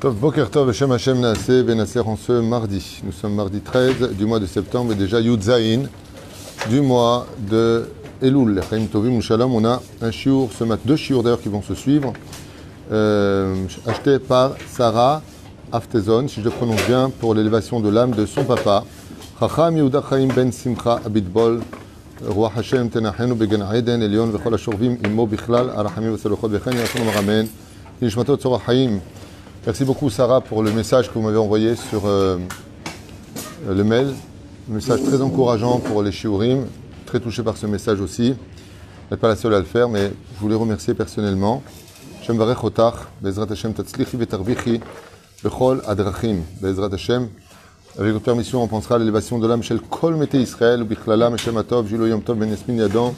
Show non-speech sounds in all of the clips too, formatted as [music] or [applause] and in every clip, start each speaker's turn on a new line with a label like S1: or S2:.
S1: Tov Boker Tov Hashem Hashem Naaseh Benasser en ce mardi. Nous sommes mardi 13 du mois de septembre et déjà Yud Zayin du mois de Elul. Chaim Tovim Shalom. On a un shiur ce matin, deux shiurs d'ailleurs qui vont se suivre, euh, acheté par Sarah Aftezon, si je le prononce bien, pour l'élévation de l'âme de son papa. Chacham Yehuda Chaim Ben Simcha Abitbol. רוח השם תנחנו בגן עדן עליון וכל השוכבים עמו בכלל, הרחמים והסלוחות וכן יעשו אמן. נשמתו צור החיים. Merci beaucoup Sarah pour le message que vous m'avez envoyé sur euh, le mail. Un message très encourageant pour les shiurim. Très touché par ce message aussi. Vous n'êtes pas la seule à le faire, mais je voulais remercier personnellement. Shem varech otach, Bezrat Hashem tatzlichi vetarvichi, bechol adrachim, Bezrat Hashem. Avec votre permission, on pensera à l'élévation de l'âme Shel Kol Mete Israël, Bichlalam, Hashem Atov, Julo Yom Tov, Ben Yasmin Yadon,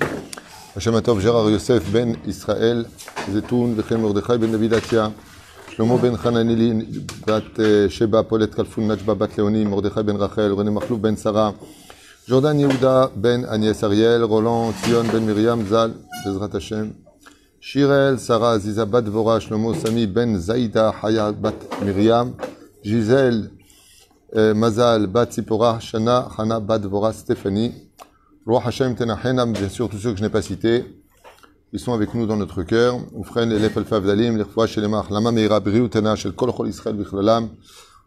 S1: Hashem Atov, Gérard Yosef, Ben Israël, Zetoun, Bechem Mordechai, Ben David Atia, Shlomo Ben Hananili, Bat Sheba, Paulette Kalfoun, Najba, Bat Leoni, Mordechai Ben Rachel, René Machlouf Ben Sarah, Jordan Yehuda, Ben Agnès Ariel, Roland, Tion, Ben Miriam, Zal, Bezrat Hashem, Shirel, Sarah, Aziza, Bat Vora, Shlomo, Sami, Ben Zaïda, Haya, Bat Miriam, Gisèle, Mazal, Bat Sipora, Shana, Hana, Bat Vora, Stéphanie, Roi Hashem Tenachenam, bien sûr tous ceux que je n'ai pas cités, ils sont avec nous dans notre cœur. Oufren, Elef Alfa Vdalim, l'Irfoua Shelemach, Lama Meira, Briou Tena, Shel Kol Chol Israël Bichlalam.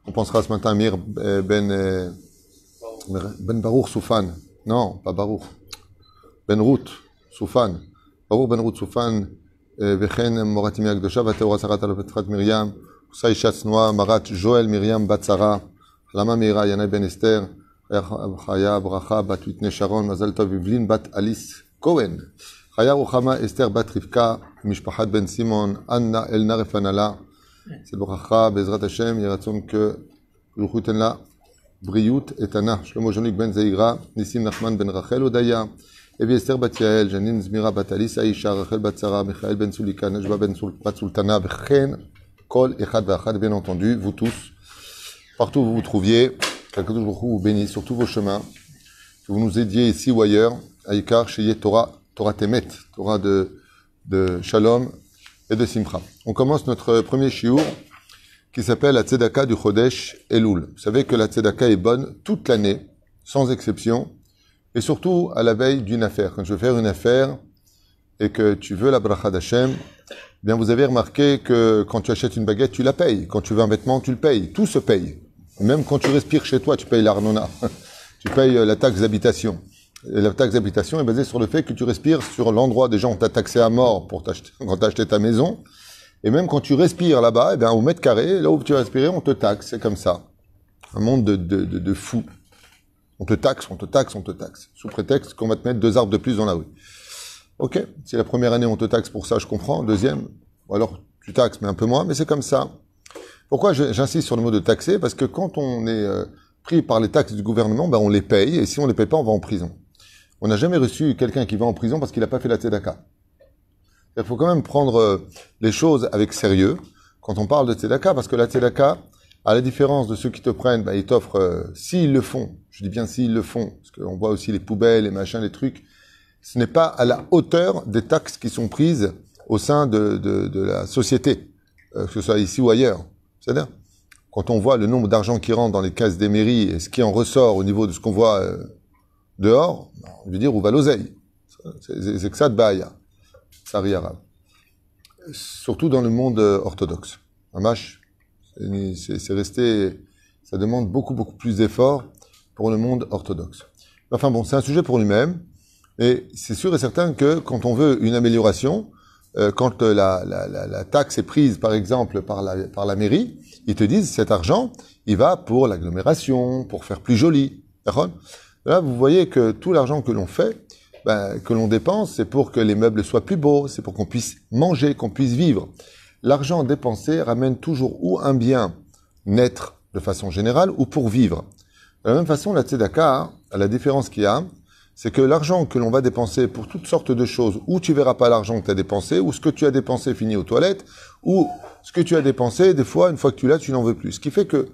S1: On pensera ce matin à Mir Ben, Ben Baruch Soufan. Non, pas Baruch. Ben Ruth Soufan. Baruch Ben Ruth Soufan, וכן מורתי הקדושה והטהורה שרת על פתחת מרים, קוסאי שצנועה, מרת ז'ואל מרים בת שרה, החלמה מהירה, ינאי בן אסתר, חיה ברכה בת ותני שרון, מזל טוב יבלין בת אליס כהן, Chaya Ruchama Esther Batrivka, Mishpachat Ben Simon, Anna Elna Refanala, c'est Bezrat Hashem, Yeratzon que Ruchutenla, Briut Etana, Shlomo Jean-Luc Ben Zeigra, Nissim Nachman Ben Rachel Odaya, Evi Esther Bat Yael, Janine Zmira Bat Alice Aisha, Rachel Bat Sarah, Michael Ben Soulika, Najba Ben Sultana, Bechen, Kol Echad Vachad, bien entendu, vous tous, partout où vous vous trouviez, Kakadosh Baruch vous bénisse sur tous vos chemins, que vous nous aidiez ici ou ailleurs, Aïkar, Sheye Torah, Torah Temet, Torah de, de Shalom et de Simcha. On commence notre premier shiur qui s'appelle la Tzedaka du Chodesh Elul. Vous savez que la Tzedaka est bonne toute l'année, sans exception, et surtout à la veille d'une affaire. Quand je veux faire une affaire et que tu veux la bracha d'Hachem, bien vous avez remarqué que quand tu achètes une baguette, tu la payes. Quand tu veux un vêtement, tu le payes. Tout se paye. Même quand tu respires chez toi, tu payes l'arnona. [laughs] tu payes la taxe d'habitation. La taxe d'habitation est basée sur le fait que tu respires sur l'endroit des gens où tu as taxé à mort pour [laughs] quand tu as acheté ta maison. Et même quand tu respires là-bas, eh bien, au mètre carré, là où tu as respiré, on te taxe. C'est comme ça. Un monde de, de, de, de fous. On te taxe, on te taxe, on te taxe. Sous prétexte qu'on va te mettre deux arbres de plus dans la rue. Ok, si la première année on te taxe pour ça, je comprends. Deuxième, ou alors tu taxes, mais un peu moins, mais c'est comme ça. Pourquoi j'insiste sur le mot de taxer? Parce que quand on est euh, pris par les taxes du gouvernement, ben on les paye, et si on les paye pas, on va en prison. On n'a jamais reçu quelqu'un qui va en prison parce qu'il n'a pas fait la tzedaka. Il faut quand même prendre euh, les choses avec sérieux quand on parle de tzedaka, parce que la tzedaka, à la différence de ceux qui te prennent, ben, ils t'offrent, euh, s'ils le font, je dis bien s'ils le font, parce qu'on voit aussi les poubelles, les machins, les trucs, ce n'est pas à la hauteur des taxes qui sont prises au sein de, de, de la société, euh, que ce soit ici ou ailleurs. C'est-à-dire, quand on voit le nombre d'argent qui rentre dans les caisses des mairies et ce qui en ressort au niveau de ce qu'on voit dehors, on veut dire où va l'oseille. C'est que ça de Bahia, ça arabe. Surtout dans le monde orthodoxe. Amash, c'est resté, ça demande beaucoup, beaucoup plus d'efforts pour le monde orthodoxe. Enfin bon, c'est un sujet pour lui-même, et c'est sûr et certain que quand on veut une amélioration, euh, quand la, taxe est prise, par exemple, par la, par la mairie, ils te disent cet argent, il va pour l'agglomération, pour faire plus joli. Là, vous voyez que tout l'argent que l'on fait, ben, que l'on dépense, c'est pour que les meubles soient plus beaux, c'est pour qu'on puisse manger, qu'on puisse vivre. L'argent dépensé ramène toujours ou un bien naître de façon générale ou pour vivre. De la même façon, la tzedaka, la différence qu'il y a, c'est que l'argent que l'on va dépenser pour toutes sortes de choses, où tu verras pas l'argent que tu as dépensé, ou ce que tu as dépensé finit aux toilettes, ou ce que tu as dépensé, des fois, une fois que tu l'as, tu n'en veux plus. Ce qui fait que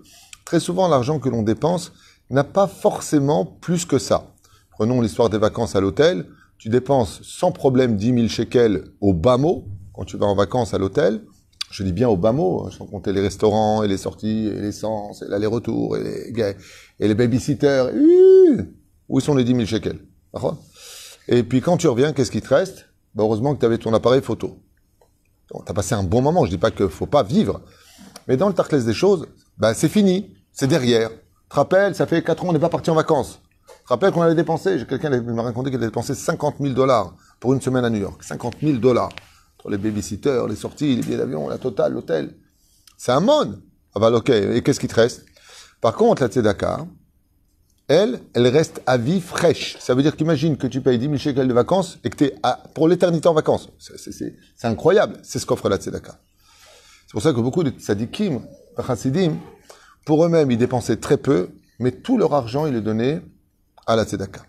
S1: très souvent, l'argent que l'on dépense n'a pas forcément plus que ça. Prenons l'histoire des vacances à l'hôtel. Tu dépenses sans problème 10 000 shekels au bas mot quand tu vas en vacances à l'hôtel. Je dis bien au bas mot, hein, sans compter les restaurants et les sorties et l'essence et l'aller-retour et les, et les babysitters. Où sont les 10 000 shekels? Et puis quand tu reviens, qu'est-ce qui te reste? Bah, Heureusement que tu avais ton appareil photo. Tu as passé un bon moment, je dis pas qu'il faut pas vivre. Mais dans le Tarkless des choses, bah, c'est fini, c'est derrière. Te rappelles, ça fait 4 ans, on n'est pas parti en vacances. Tu te rappelles qu'on avait dépensé, quelqu'un m'a raconté qu'il avait dépensé 50 000 dollars pour une semaine à New York. 50 000 dollars. Pour les babysitters, les sorties, les billets d'avion, la totale, l'hôtel. C'est un monde. Ah bah ok, et qu'est-ce qui te reste? Par contre, la Tzedaka, elle, elle reste à vie fraîche. Ça veut dire qu'imagine que tu payes 10 000 shekels de vacances et que tu es pour l'éternité en vacances. C'est incroyable. C'est ce qu'offre la Tzedaka. C'est pour ça que beaucoup de tzadikim, chassidim, pour eux-mêmes, ils dépensaient très peu, mais tout leur argent, ils le donnaient à la tzedaka.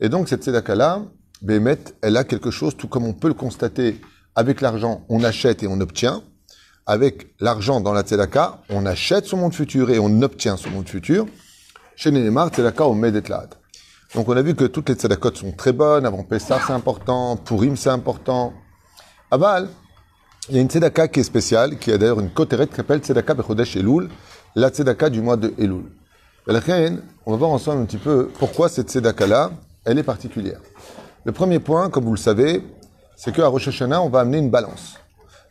S1: Et donc, cette tzedaka-là, Bémet, elle a quelque chose, tout comme on peut le constater, avec l'argent, on achète et on obtient. Avec l'argent dans la tzedaka, on achète son monde futur et on obtient son monde futur. Chez Nénémar, tzedaka au Medetlaad. Donc, on a vu que toutes les tzedakot sont très bonnes. Avant Pessah, c'est important. Purim, c'est important. Aval, il y a une tzedaka qui est spéciale, qui a d'ailleurs une cotérette qui s'appelle tzedaka bechodesh Elul, la tzedaka du mois de Elul. On va voir ensemble un petit peu pourquoi cette tzedaka-là, elle est particulière. Le premier point, comme vous le savez, c'est qu'à Rosh Hashanah, on va amener une balance.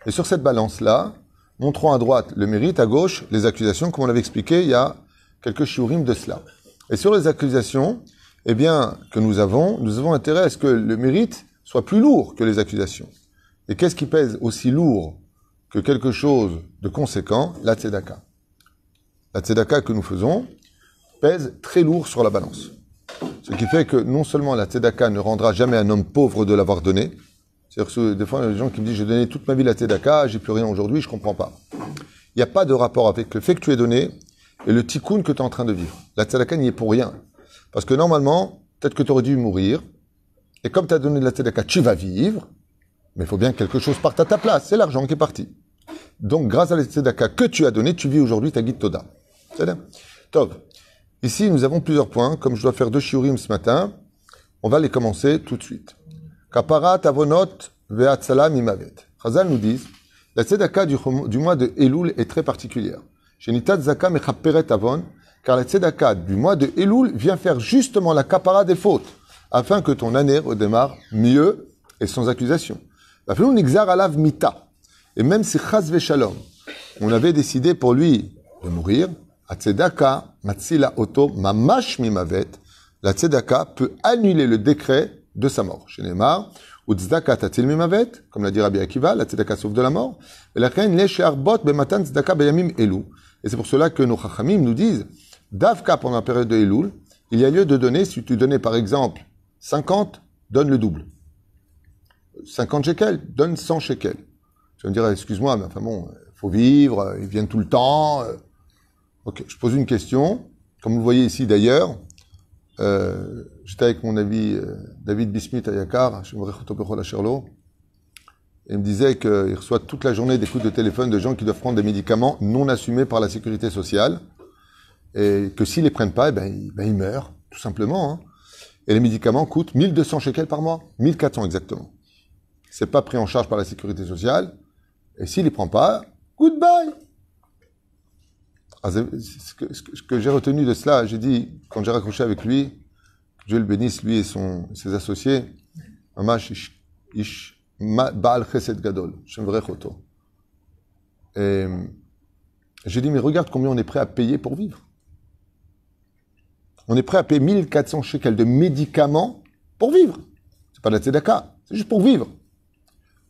S1: Et sur cette balance-là, montrons à droite le mérite, à gauche les accusations, comme on l'avait expliqué il y a quelques shiurim de cela. Et sur les accusations, eh bien, que nous avons, nous avons intérêt à ce que le mérite soit plus lourd que les accusations. Et qu'est-ce qui pèse aussi lourd que quelque chose de conséquent? La tzedaka. La tzedaka que nous faisons pèse très lourd sur la balance. Ce qui fait que non seulement la tzedaka ne rendra jamais un homme pauvre de l'avoir donné, c'est-à-dire que des fois, il y a des gens qui me disent, j'ai donné toute ma vie la tzedaka, j'ai plus rien aujourd'hui, je comprends pas. Il n'y a pas de rapport avec le fait que tu es donné et le tikkun que tu es en train de vivre. La tzedaka n'y est pour rien. Parce que normalement, peut-être que tu aurais dû mourir, et comme tu as donné de la tzedaka, tu vas vivre, mais il faut bien que quelque chose parte à ta place. C'est l'argent qui est parti. Donc, grâce à la tzedaka que tu as donné, tu vis aujourd'hui ta guide Toda. Tov. Ici, nous avons plusieurs points. Comme je dois faire deux shiurim ce matin, on va les commencer tout de suite. Kaparat avonot ve'atzalam imavet. Chazal nous dit, la tzedaka du, du mois de Elul est très particulière. Shenitat zaka mechaperet avon, car la tzedaka du mois de Elul vient faire justement la kapara des fautes, afin que ton année redémarre mieux et sans accusation. La nixar alav mita. Et même si chaz shalom, on avait décidé pour lui de mourir, la tzedaka matzila oto mamash mimavet, la tzedaka peut annuler le décret de sa mort. Chez Neymar, ou tzedaka tatil mimavet, comme l'a dit Rabbi Akiva, la tzedaka sauve de la mort. Et la bematan tzedaka bayamim elu. Et c'est pour cela que nos chachamim nous disent, davka pendant la période de Elul, il y a lieu de donner, si tu donnais par exemple 50, donne le double. 50 shekels, donne 100 shekels. Tu vas me dire, excuse-moi, mais enfin bon, faut vivre, ils viennent tout le temps. Ok, je pose une question. Comme vous le voyez ici d'ailleurs, euh, j'étais avec mon ami euh, David Bismuth à Yakar, et il me disait qu'il reçoit toute la journée des coups de téléphone de gens qui doivent prendre des médicaments non assumés par la sécurité sociale, et que s'ils les prennent pas, eh ben, ils, ben, ils meurent, tout simplement. hein. Et les médicaments coûtent 1200 shekels par mois, 1400 exactement. C'est pas pris en charge par la sécurité sociale, et s'il les prend pas, goodbye. Ah, ce que, j'ai retenu de cela, j'ai dit, quand j'ai raccroché avec lui, que Dieu le bénisse, lui et ses associés, Baal Chesed Gadol, j'ai dit, mais regarde combien on est prêt à payer pour vivre. On est prêt à payer 1400 shekels de médicaments pour vivre. C'est pas de la tzedaka, c'est juste pour vivre.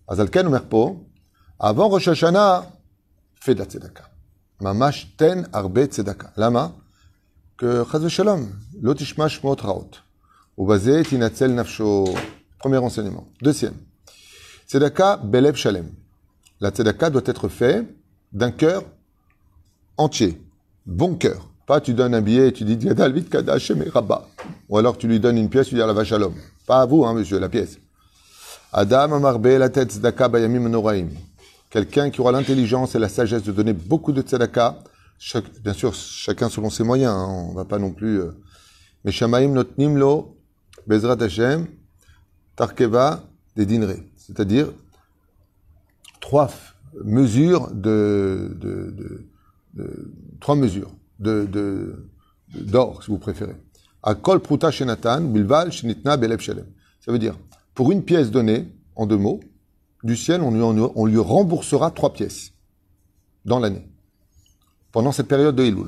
S1: Azalken Omerpo, avant Rosh Hashanah, fais de la tzedaka. Arbe tzedaka. Lama, que chaz shalom, lo tishma shmot raot. Ubazé tinatzel nafsho. Premier enseignement. Deuxième. Tzedaka belev shalem. La tzedaka doit être faite d'un cœur entier. Bon cœur. Pas tu donnes un billet et tu dis Yadal vit kadash rabba. Ou alors tu lui donnes une pièce, tu dis la vache shalom. Pas à vous, hein, monsieur, la pièce. Adam amarbe la tête tzedaka bayamim noraim. Quelqu'un qui aura l'intelligence et la sagesse de donner beaucoup de tzedaka, chaque- bien sûr, chacun selon ses moyens, hein, on va pas non plus. euh, mais shamaim notnim lo bezrat Hashem tarkeva des dinerets. C'est-à-dire trois mesures de, trois mesures de, d'or, si vous préférez. Akol pruta shenatan, bilval shenitna shelem. Ça veut dire, pour une pièce donnée, en deux mots, du ciel, on lui, remboursera trois pièces dans l'année. Pendant cette période de Elul.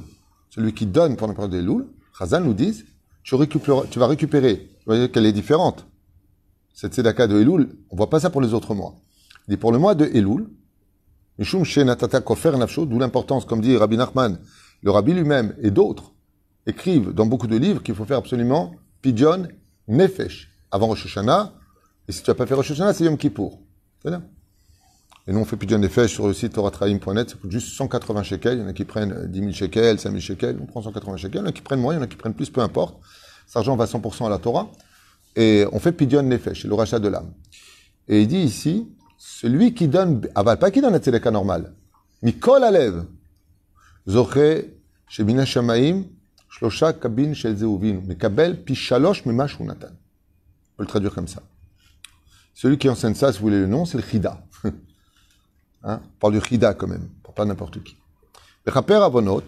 S1: Celui qui donne pendant la période de Elul, Chazal nous dit, tu, tu vas récupérer. Vous voyez qu'elle est différente. Cette Tzedaka de Elul, on voit pas ça pour les autres mois. Il dit pour le mois de Elul, Mishum Shenatata Kofer Nafsho, d'où l'importance, comme dit Rabbi Nachman, le Rabbi lui-même et d'autres écrivent dans beaucoup de livres qu'il faut faire absolument Pidjon Nefesh avant Rosh Hashanah. Et si tu n'as pas fait Rosh Hashanah, c'est Yom Kippour. Et nous, on fait Pidjon Nefesh sur le site toratraim.net. Ça coûte juste 180 shekels. Il y en a qui prennent 10 000 shekels, 5 000 shekels. On prend 180 shekels. Il y en a qui prennent moins, il y en a qui prennent plus, peu importe. Cet argent va 100% à la Torah. Et on fait Pidjon Nefesh, le rachat de l'âme. Et il dit ici, celui qui donne, aval, pas qui donne la tzedaka normale. Mikol Alev. Zoche, Shebina Shamaim, Shlosha Kabin Shel Zeuvin. Mekabel, Pishalosh Mima Shunatan. On peut le traduire comme ça. Celui qui enseigne ça, si vous voulez le nom, c'est le Chida. [laughs] hein? On parle du Chida quand même, pas n'importe qui. Avonot,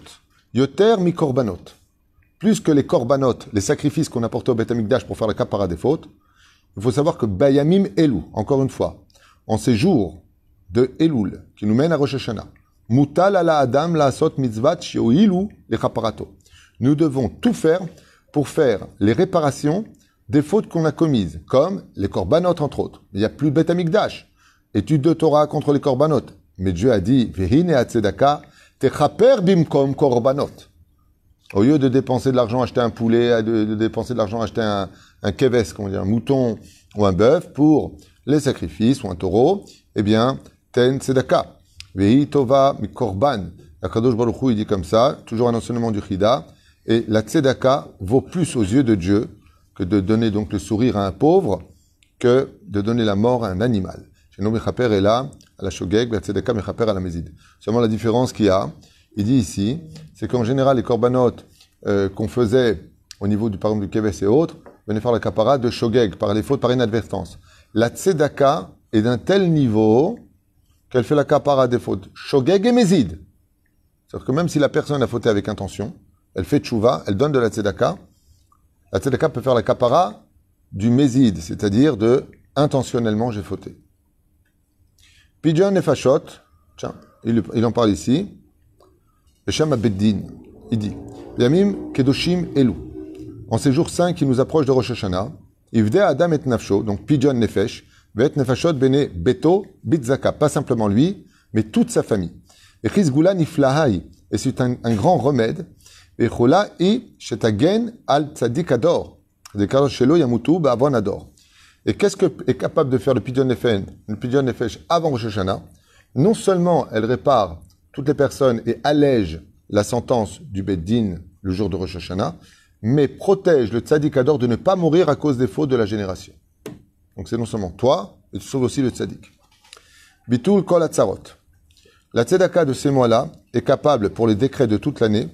S1: Yoter mi Korbanot. Plus que les korbanot, les sacrifices qu'on apportait au Beth pour faire la capara des fautes, il faut savoir que Bayamim Elou, encore une fois, en ces jours de Elul, qui nous mène à Rosh Hashanah, Mutal ala Adam la asot mitzvat shioilu le kaparato. Nous devons tout faire pour faire les réparations des fautes qu'on a commises, comme les korbanot entre autres. Il n'y a plus de Beth Amikdash. Étude de Torah contre les korbanot. Mais Dieu a dit, Vehine atzedaka, techaper bimkom korbanot. Au lieu de dépenser de l'argent acheter un poulet, de, dépenser de l'argent acheter un, un keves, comment dire, un mouton ou un bœuf pour les sacrifices ou un taureau, eh bien, ten tzedaka. Vehi tova mi korban. Akadosh Baruch il dit comme ça, toujours un enseignement du Chida, et la tzedaka vaut plus aux yeux de Dieu que de donner donc le sourire à un pauvre que de donner la mort à un animal. Chez Mechaper est là, à la Shogeg, la tzedaka Mechaper à la Mézid. Seulement la différence qu'il y a, il dit ici, c'est qu'en général, les corbanotes euh, qu'on faisait au niveau du, par exemple, du Keves et autres, venaient faire la capara de Shogeg, par les fautes, par inadvertance. La tzedaka est d'un tel niveau qu'elle fait la capara des fautes. Shogeg et Mézid. C'est-à-dire que même si la personne a fauté avec intention, elle fait tchouva, elle donne de la tzedaka, la tzedaka peut faire la capara du Mézid, c'est-à-dire de intentionnellement j'ai fauté. Pidjon et tiens, il, en parle ici. Hashem Abeddin, il dit Yamim Kedoshim Elu. En ces jours saints qui nous approchent de Rosh Hashanah, Ivde Adam et Nafsho, donc Pidjon Nefesh, Vet Nefashot Bene Beto Bitzaka, pas simplement lui, mais toute sa famille. Et Chizgula Niflahai, et c'est un, grand remède. I Shetagen al Tzadik Ador, Shelo Yamutu Ba'avon Ador. Et qu'est-ce que est capable de faire le Pidjon Nefesh, le Pidjon Nefesh avant Rosh Hashanah? Non seulement elle répare toutes les personnes et allège la sentence du Beddin le jour de Rosh Hashanah, mais protège le tzaddik ador de ne pas mourir à cause des fautes de la génération. Donc c'est non seulement toi, mais tu sauves aussi le tzaddik. Bitul kol atzarot. La tzedaka de ces mois-là est capable, pour les décrets de toute l'année,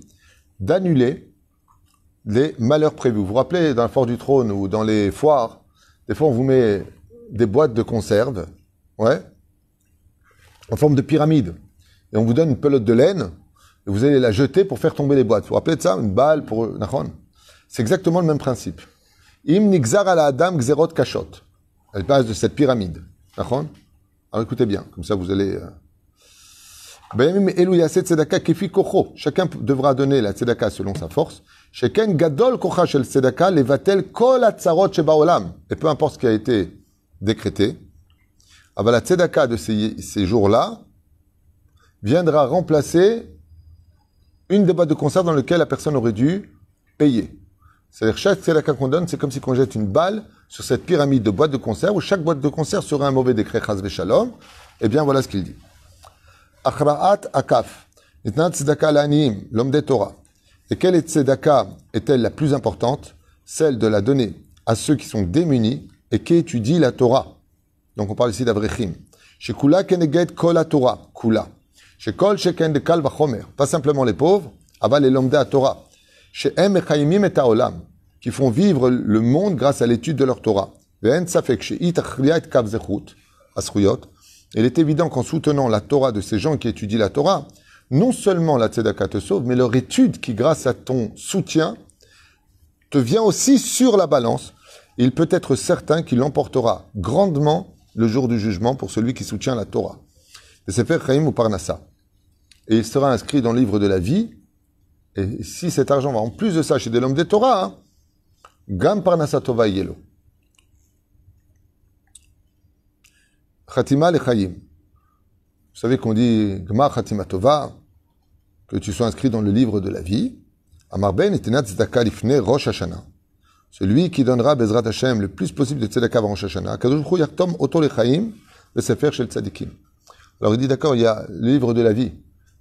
S1: d'annuler les malheurs prévus. Vous vous rappelez, dans le fort du trône ou dans les foires, des fois on vous met des boîtes de conserve, ouais, en forme de pyramide et on vous donne une pelote de laine, et vous allez la jeter pour faire tomber les boîtes. Vous vous rappelez de ça? Une balle pour... C'est exactement le même principe. Im nigzar ala adam gzerot kashot. Elle passe de cette pyramide. Alors écoutez bien, comme ça vous allez... Chacun devra donner la tzedaka selon sa force. Chacun gadol kocha shel tzedaka levatel kol atzarot. Et peu importe ce qui a été décrété, aber la tzedaka de ces, ces jours-là viendra remplacer une des boîtes de conserve dans laquelle la personne aurait dû payer. C'est-à-dire chaque tzedaka qu'on donne, c'est comme si on jette une balle sur cette pyramide de boîtes de conserve où chaque boîte de conserve serait un mauvais décret chas shalom. Eh bien, voilà ce qu'il dit. Achra'at akaf. Nitnat tzedaka l'aniim, l'homme des Torah. Et quelle tzedaka est-elle la plus importante? Celle de la donner à ceux qui sont démunis et qui étudient la Torah. Donc on parle ici d'avrechim. Shekula keneged kol Torah. Kula. Chez Kol Sheken de Kal Vachomer, pas simplement les pauvres, aval lomda à Torah. Chez Em Echaimim et Taolam, qui font vivre le monde grâce à l'étude de leur Torah. Ve'en Safek chez It Achriat Kav Zechut, Asruyot. Il est évident qu'en soutenant la Torah de ces gens qui étudient la Torah, non seulement la tzedaka te sauve, mais leur étude qui, grâce à ton soutien, te vient aussi sur la balance. Il peut être certain qu'il l'emportera grandement le jour du jugement pour celui qui soutient la Torah. Et c'est fait Chaim ou Parnassa. Et il sera inscrit dans le livre de la vie. Et si cet argent va en plus de ça chez des hommes des Torah, hein, Gam Parnassa Tova Yelo. Khatima le Chaim. Vous savez qu'on dit Gmar Khatima Tova, que tu sois inscrit dans le livre de la vie. Amar ben lifne Rosh Hashanah. Celui qui donnera Bezrat Hashem le plus possible de tzedaka avant Rosh Hashanah. Yaktom oto lechaim le sefer shel tzadikim. Alors il dit d'accord, il y a le livre de la vie.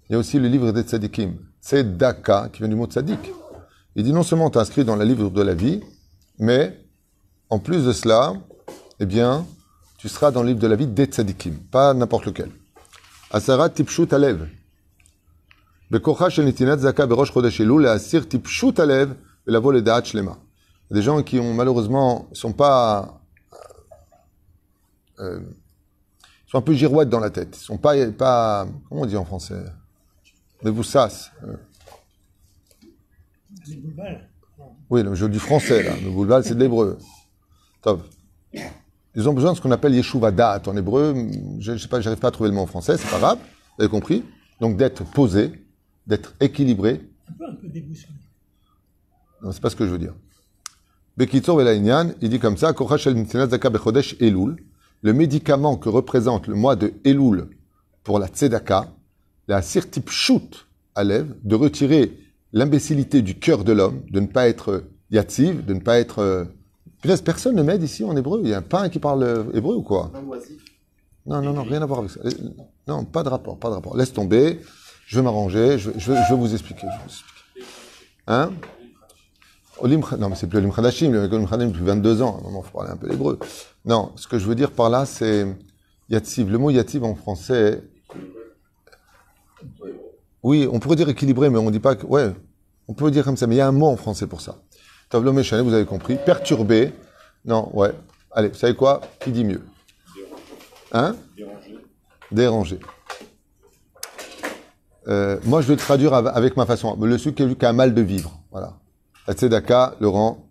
S1: Il y a aussi le livre des tzadikim. Tzedaka, qui vient du mot tzadik. Il dit non seulement tu inscrit dans le livre de la vie, mais en plus de cela, eh bien, tu seras dans le livre de la vie des tzadikim, pas n'importe lequel. Asara tipshut alev. Bekocha shel nitinat zaka berosh chodesh elul asir tipshut alev velavo ledaat shlema. Des gens qui ont malheureusement sont pas euh, sont un peu girouettes dans la tête. Ils sont pas pas comment on dit en français? Mais vous sassent. Oui, je dis français là. Le boulbal c'est de l'hébreu. Top. Ils ont besoin de ce qu'on appelle yeshuva da'at en hébreu. Je ne sais pas, j'arrive pas à trouver le mot en français, c'est pas grave. Vous avez compris Donc d'être posé, d'être équilibré. Un peu, un peu déboussolé. Non, c'est pas ce que je veux dire. Bekitzor Velaïnian, il dit comme ça, Bechodesh Elul, le médicament que représente le mois de Elul pour la tzedaka, la sirtip shoot à lèvres, de retirer l'imbécilité du cœur de l'homme, de ne pas être yatsiv, de ne pas être personne ne m'aide ici en hébreu. Il y a un pain qui parle euh, hébreu ou quoi? Non, non, non, rien à voir avec ça. Non, pas de rapport, pas de rapport. Laisse tomber. Je vais m'arranger. Je, je, vais vous expliquer. Je vais vous expliquer. Hein? Non, mais c'est plus Olim Khadashim. Le Olim Khadashim depuis 22 ans. Il faut parler un peu l'hébreu. Non, ce que je veux dire par là, c'est Yatsiv. Le mot Yatsiv en français. Oui, on pourrait dire équilibré, mais on dit pas que. Ouais, on peut dire comme ça, mais il y a un mot en français pour ça vous avez compris. Perturbé. Non, ouais. Allez, vous savez quoi? Qui dit mieux? Hein? Déranger. Déranger. Euh, moi, je vais traduire avec ma façon. Le celui qui a mal de vivre. Voilà. La tzedaka, Laurent,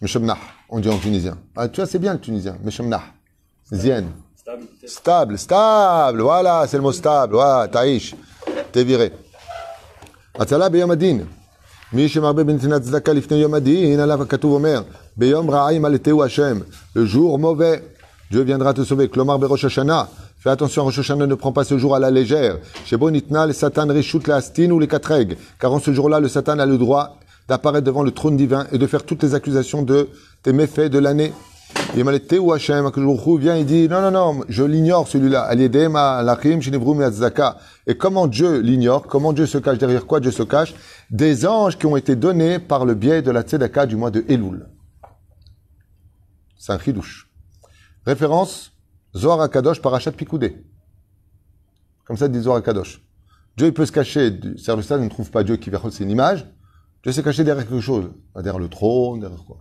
S1: Meshemnah, on dit en tunisien. Ah, tu vois, c'est bien le tunisien. Meshemnah. Zien. Stable. Stable, stable. Voilà, c'est le mot stable. Voilà, taïch. T'es viré. Atzala beyamadin. Le jour mauvais, Dieu viendra te sauver. Klomar Berosh Hashanah. Fais attention, Rosh Hashanah ne prend pas ce jour à la légère. Chez Bonitna, le Satan rechute la astine ou les katreg. Car en ce jour-là, le Satan a le droit d'apparaître devant le trône divin et de faire toutes les accusations de tes méfaits de l'année. Ou Hashem, vient et dit, non, non, non, je l'ignore celui-là. Et comment Dieu l'ignore? Comment Dieu se cache? Derrière quoi Dieu se cache? Des anges qui ont été donnés par le biais de la tzedaka du mois de Elul. C'est un chidouche. Référence, Zohar Akadosh, Parashat Pikoudé. Comme ça dit Zohar Akadosh. Dieu, il peut se cacher, le stade ne trouve pas Dieu qui c'est une image. Dieu s'est caché derrière quelque chose. Derrière le trône, derrière quoi?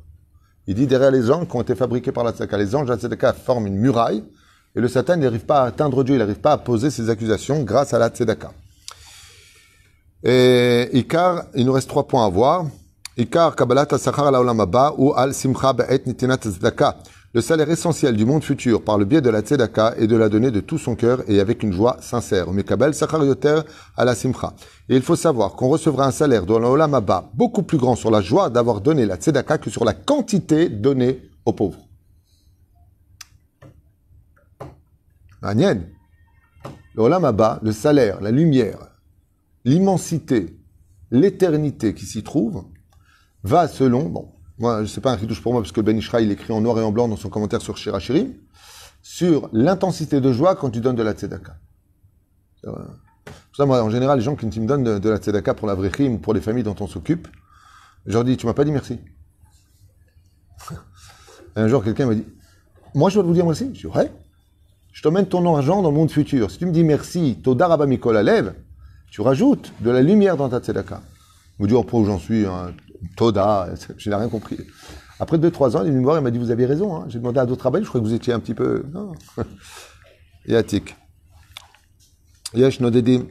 S1: Il dit derrière les anges qui ont été fabriqués par la tzedaka. Les anges, la tzedaka forment une muraille et le Satan n'arrive pas à atteindre Dieu, il n'arrive pas à poser ses accusations grâce à la tzedaka. Et Ikar, il nous reste trois points à voir. Ikar, Kabbalat Asachar la ou Al Simcha Be'et Nitinat Tzedaka. Le salaire essentiel du monde futur par le biais de la tzedaka est de la donner de tout son cœur et avec une joie sincère. Yoter à la Simcha. Et il faut savoir qu'on recevra un salaire dans l'Olam beaucoup plus grand sur la joie d'avoir donné la tzedaka que sur la quantité donnée aux pauvres. Le Olam le salaire, la lumière, l'immensité, l'éternité qui s'y trouve, va selon, bon, moi, je sais pas un touche pour moi, parce que Ben Ishra, il écrit en noir et en blanc dans son commentaire sur Shirachirim, sur l'intensité de joie quand tu donnes de la tzedaka. Pour ça, moi, en général, les gens qui me donnent de, la tzedaka pour la vraie ou pour les familles dont on s'occupe, je leur dis, tu m'as pas dit merci. [laughs] un jour, quelqu'un m'a dit, moi, je dois vous dire merci. Je dis, ouais. Je t'emmène ton argent dans le monde futur. Si tu me dis merci, Todarabba Mikol Alev, tu rajoutes de la lumière dans ta tzedaka. Vous dites, oh, où j'en suis, hein, Toda, je n'ai rien compris. Après 2-3 ans, il est venu me voir, il m'a dit, vous avez raison, hein. j'ai demandé à d'autres rabbins, je crois que vous étiez un petit peu... Non. יעתיק. יש נודדים.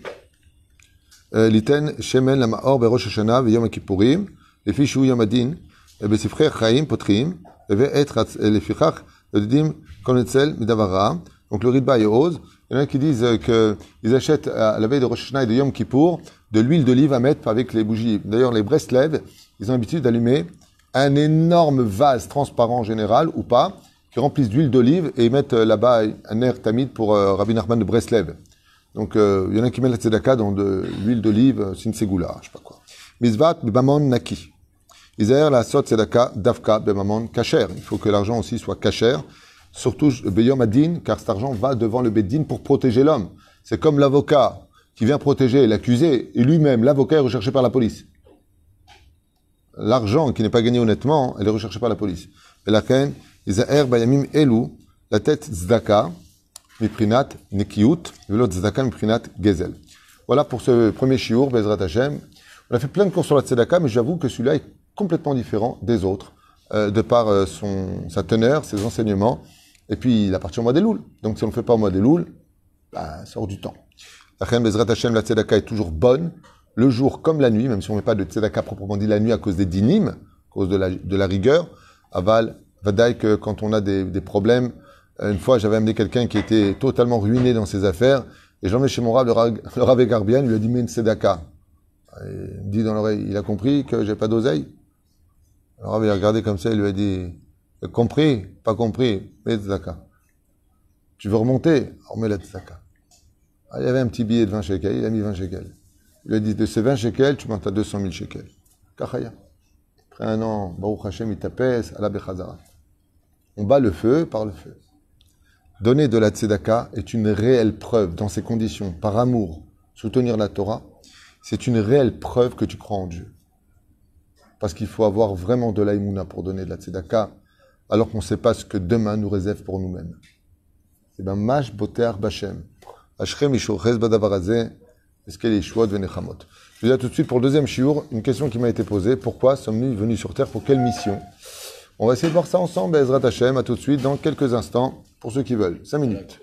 S1: ליתן שמן למאור בראש השנה ויום הכיפורים, לפי שהוא יום הדין, בספרי החיים פותחים, ואת חצ... לפיכך נודדים כל ניצל מדבר רע. Donc le ritba et ose, il y en a qui disent qu'ils achètent à la veille de Rosh Hashanah et de Yom Kippour de l'huile d'olive à mettre avec les bougies. D'ailleurs, les Breslev, ils ont l'habitude d'allumer un énorme vase transparent général ou pas, qui remplissent d'huile d'olive et ils mettent euh, là-bas un air tamide pour euh, Rabbi Nachman de Breslev. Donc euh, il y en a qui mettent la tzedaka dans de l'huile d'olive, sinsegula, je sais pas quoi. Mizvat bamon naki. Isaïr la sot tzedaka davka bemamon kacher. Il faut que l'argent aussi soit kacher, surtout beyom adin, car cet argent va devant le bedin pour protéger l'homme. C'est comme l'avocat qui vient protéger l'accusé et lui-même, l'avocat est recherché par la police. L'argent qui n'est pas gagné honnêtement, elle est recherché par la police. Isaïr bayamim elu, la tête tzedaka, miprinat nekiut, l'autre tzedaka miprinat gezel. Voilà pour ce premier shiur, Bezrat Hashem. On a fait plein de cours sur la tzedaka, mais j'avoue que celui-là est complètement différent des autres, euh, de par euh, son, sa teneur, ses enseignements. Et puis, il appartient au mois des Louls. Donc, si on ne le fait pas au mois des Louls, bah, ça sort du temps. La Bezrat Hashem, la tzedaka est toujours bonne, le jour comme la nuit, même si on ne met pas de tzedaka proprement dit la nuit à cause des dinim, à cause de la, de la rigueur. Aval, vadaï que quand on a des, des problèmes, une fois, j'avais amené quelqu'un qui était totalement ruiné dans ses affaires, et j'en chez mon rab, le, Rav- le Rav Garbian, lui a dit, mais une tzedaka. Il me dit dans l'oreille, il a compris que j'ai pas d'oseille. Le Rav, il a regardé comme ça, il lui a dit, compris, pas compris, mets tzedaka. Tu veux remonter? Remets la tzedaka. Ah, il y avait un petit billet de 20 shekels, il a mis 20 shekels. Il a dit, de ces 20 shekels, tu montes à 200 000 shekels. Kachaya. Après un an, Baruch Hashem, il t'apaise, à la Bechazara. On bat le feu par le feu. Donner de la tzedaka est une réelle preuve, dans ces conditions, par amour, soutenir la Torah, c'est une réelle preuve que tu crois en Dieu. Parce qu'il faut avoir vraiment de l'aïmouna pour donner de la tzedaka, alors qu'on ne sait pas ce que demain nous réserve pour nous-mêmes. C'est ben mash boter. Ashrem eskel yeshuot venechamot. Je vous dis tout de suite pour le deuxième shiur, une question qui m'a été posée. Pourquoi sommes-nous venus sur Terre? Pour quelle mission? On va essayer de voir ça ensemble, Ezrat Hashem, à tout de suite, dans quelques instants, pour ceux qui veulent. Cinq minutes.